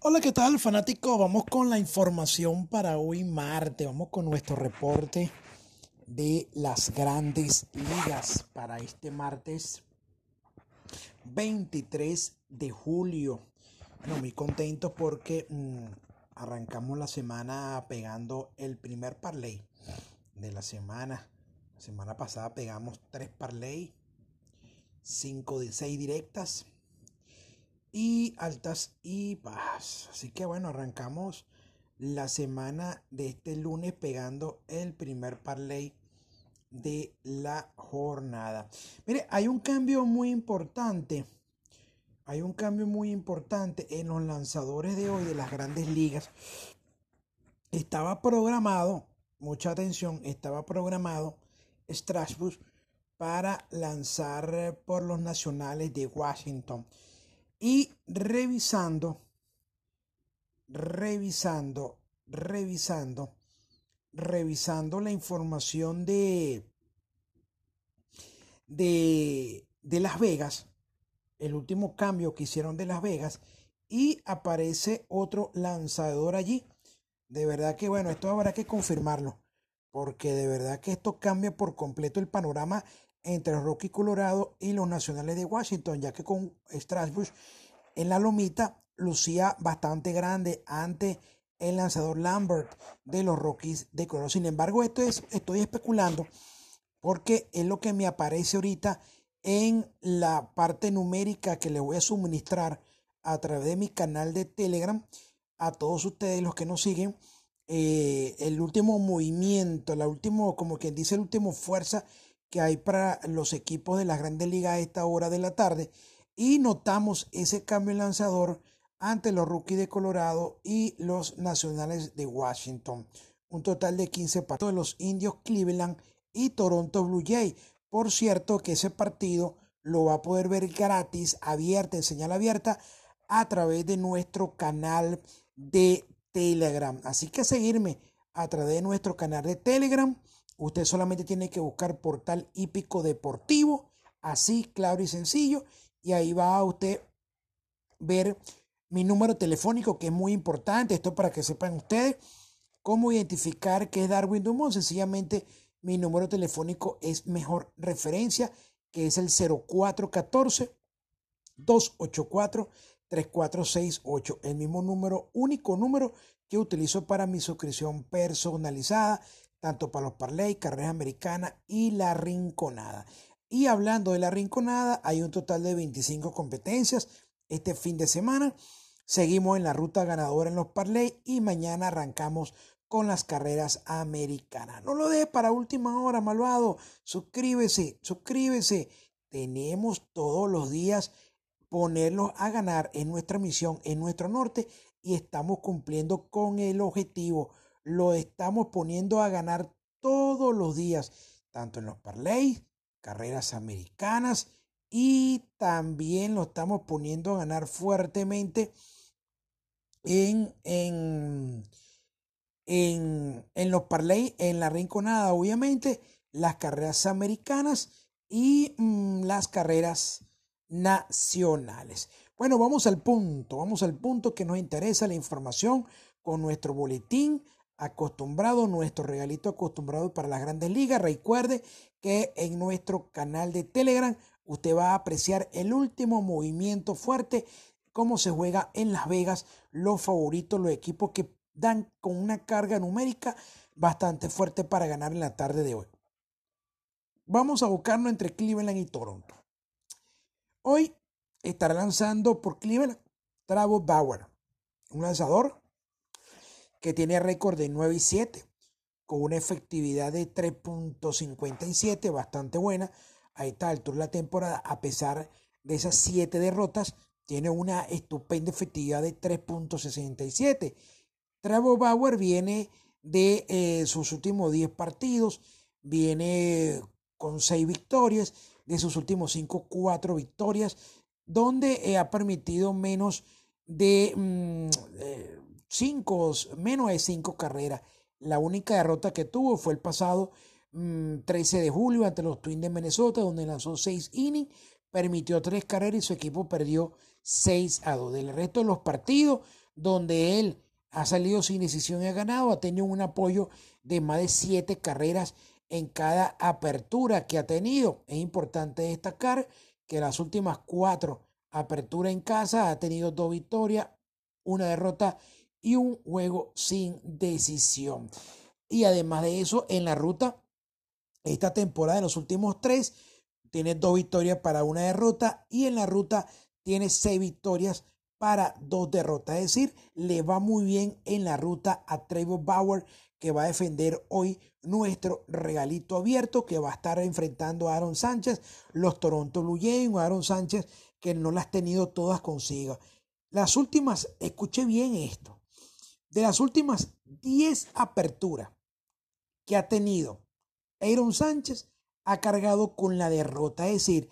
Hola, ¿qué tal, fanático? Vamos con la información para hoy martes. Vamos con nuestro reporte de las grandes ligas para este martes 23 de julio. Bueno, muy contento porque mm, arrancamos la semana pegando el primer parlay de la semana. La semana pasada pegamos tres parlay, cinco de seis directas y altas y bajas. Así que bueno, arrancamos la semana de este lunes pegando el primer parlay de la jornada. Mire, hay un cambio muy importante. Hay un cambio muy importante en los lanzadores de hoy de las grandes ligas. Estaba programado, mucha atención, estaba programado Strasbourg para lanzar por los nacionales de Washington. Y revisando, revisando, revisando, revisando la información de, de, de Las Vegas, el último cambio que hicieron de Las Vegas, y aparece otro lanzador allí. De verdad que bueno, esto habrá que confirmarlo, porque de verdad que esto cambia por completo el panorama entre Rocky Colorado y los Nacionales de Washington, ya que con Strasbourg en la lomita lucía bastante grande ante el lanzador Lambert de los Rockies de Colorado. Sin embargo, esto es, estoy especulando porque es lo que me aparece ahorita en la parte numérica que le voy a suministrar a través de mi canal de Telegram a todos ustedes los que nos siguen. Eh, el último movimiento, la último, como quien dice, el último fuerza que hay para los equipos de las grandes ligas a esta hora de la tarde y notamos ese cambio en lanzador ante los rookies de Colorado y los nacionales de Washington. Un total de 15 partidos de los indios Cleveland y Toronto Blue Jay. Por cierto que ese partido lo va a poder ver gratis, abierta, en señal abierta, a través de nuestro canal de Telegram. Así que seguirme a través de nuestro canal de Telegram Usted solamente tiene que buscar portal hípico deportivo, así, claro y sencillo, y ahí va a usted ver mi número telefónico, que es muy importante, esto para que sepan ustedes cómo identificar qué es Darwin Dumont. Sencillamente, mi número telefónico es mejor referencia, que es el 0414 284 3468, el mismo número, único número que utilizo para mi suscripción personalizada tanto para los parlay, carreras americanas y la rinconada. Y hablando de la rinconada, hay un total de 25 competencias este fin de semana. Seguimos en la ruta ganadora en los parlay y mañana arrancamos con las carreras americanas. No lo deje para última hora, malvado. Suscríbese, suscríbese. Tenemos todos los días ponerlos a ganar en nuestra misión, en nuestro norte y estamos cumpliendo con el objetivo lo estamos poniendo a ganar todos los días, tanto en los parlays, carreras americanas y también lo estamos poniendo a ganar fuertemente en, en, en, los parlays, en la rinconada, obviamente, las carreras americanas y mm, las carreras nacionales. Bueno, vamos al punto, vamos al punto que nos interesa la información con nuestro boletín acostumbrado, nuestro regalito acostumbrado para las grandes ligas. Recuerde que en nuestro canal de Telegram usted va a apreciar el último movimiento fuerte, cómo se juega en Las Vegas, los favoritos, los equipos que dan con una carga numérica bastante fuerte para ganar en la tarde de hoy. Vamos a buscarlo entre Cleveland y Toronto. Hoy estará lanzando por Cleveland Travis Bauer, un lanzador que tiene récord de 9 y 7, con una efectividad de 3.57, bastante buena. A esta altura de la temporada, a pesar de esas 7 derrotas, tiene una estupenda efectividad de 3.67. Trevor Bauer viene de eh, sus últimos 10 partidos, viene con 6 victorias, de sus últimos 5, 4 victorias, donde eh, ha permitido menos de mm, eh, cinco, menos de cinco carreras. La única derrota que tuvo fue el pasado 13 mm, de julio ante los Twins de Minnesota, donde lanzó seis innings, permitió tres carreras y su equipo perdió 6 a 2. Del resto de los partidos donde él ha salido sin decisión y ha ganado, ha tenido un apoyo de más de 7 carreras en cada apertura que ha tenido. Es importante destacar que las últimas cuatro aperturas en casa ha tenido dos victorias, una derrota y un juego sin decisión. Y además de eso, en la ruta, esta temporada, en los últimos tres, tiene dos victorias para una derrota y en la ruta tiene seis victorias para dos derrotas. Es decir, le va muy bien en la ruta a Trevor Bauer, que va a defender hoy nuestro regalito abierto, que va a estar enfrentando a Aaron Sánchez, los Toronto Blue Jays, Aaron Sánchez, que no las ha tenido todas consigo. Las últimas, escuche bien esto, de las últimas 10 aperturas que ha tenido Aaron Sánchez, ha cargado con la derrota. Es decir,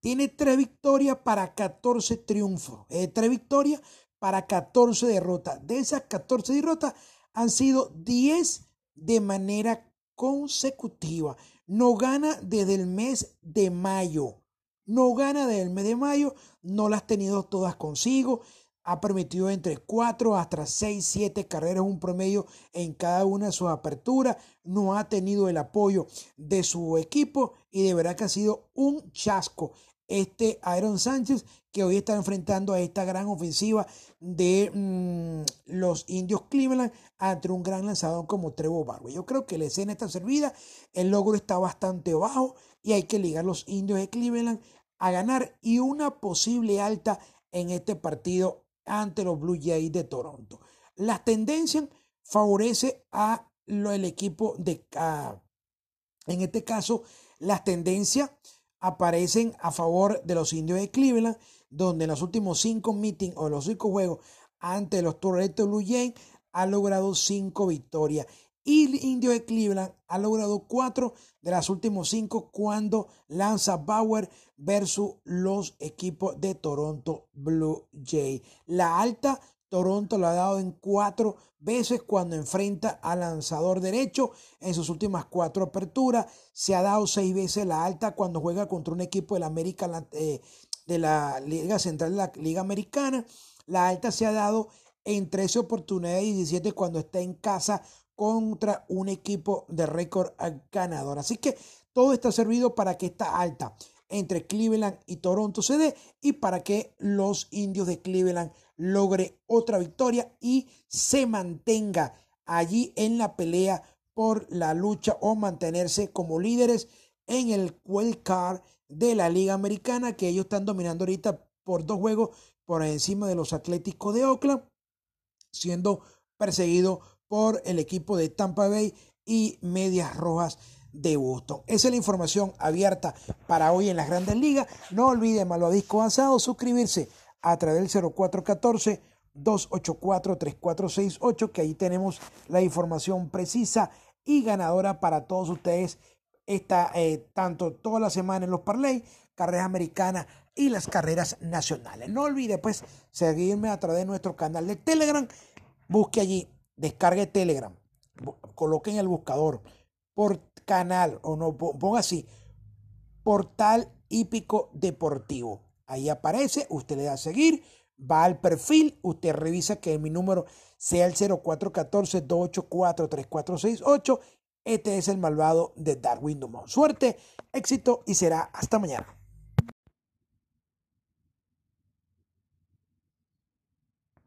tiene tres victorias para 14 triunfos. Eh, tres victorias para 14 derrotas. De esas 14 derrotas han sido 10 de manera consecutiva. No gana desde el mes de mayo. No gana desde el mes de mayo. No las ha tenido todas consigo ha permitido entre 4 hasta 6, 7 carreras, un promedio en cada una de sus aperturas. No ha tenido el apoyo de su equipo y de verdad que ha sido un chasco este Aaron Sánchez que hoy está enfrentando a esta gran ofensiva de mm, los indios Cleveland ante un gran lanzador como Trevor Bauer. Yo creo que la escena está servida, el logro está bastante bajo y hay que ligar los indios de Cleveland a ganar y una posible alta en este partido ante los Blue Jays de Toronto. La tendencia favorece a lo, el equipo de... en este caso, las tendencias aparecen a favor de los indios de Cleveland, donde en los últimos cinco meetings o los cinco juegos ante los Toronto Blue Jays ha logrado cinco victorias. Y el indio de Cleveland ha logrado cuatro de las últimos cinco cuando lanza Bauer versus los equipos de Toronto Blue Jay. La alta Toronto lo ha dado en cuatro veces cuando enfrenta al lanzador derecho en sus últimas cuatro aperturas. Se ha dado seis veces la alta cuando juega contra un equipo de la, América, eh, de la Liga Central de la Liga Americana. La alta se ha dado en 13 oportunidades y 17 cuando está en casa contra un equipo de récord ganador. Así que todo está servido para que esta alta entre Cleveland y Toronto se dé y para que los indios de Cleveland logre otra victoria y se mantenga allí en la pelea por la lucha o mantenerse como líderes en el wild card de la Liga Americana que ellos están dominando ahorita por dos juegos por encima de los Atléticos de Oakland, siendo perseguido por el equipo de Tampa Bay y Medias Rojas de Boston. Esa es la información abierta para hoy en las grandes ligas. No olviden, Malvadisco Avanzado, suscribirse a través del 0414 284 3468, que ahí tenemos la información precisa y ganadora para todos ustedes. Está eh, tanto toda la semana en los parlay, carreras americanas y las carreras nacionales. No olvide pues seguirme a través de nuestro canal de Telegram. Busque allí, descargue Telegram, coloque en el buscador por canal o no, ponga así, portal hípico deportivo. Ahí aparece, usted le da a seguir, va al perfil, usted revisa que mi número sea el 0414-284-3468. Este es el malvado de Darwin Dumont. Suerte, éxito y será hasta mañana.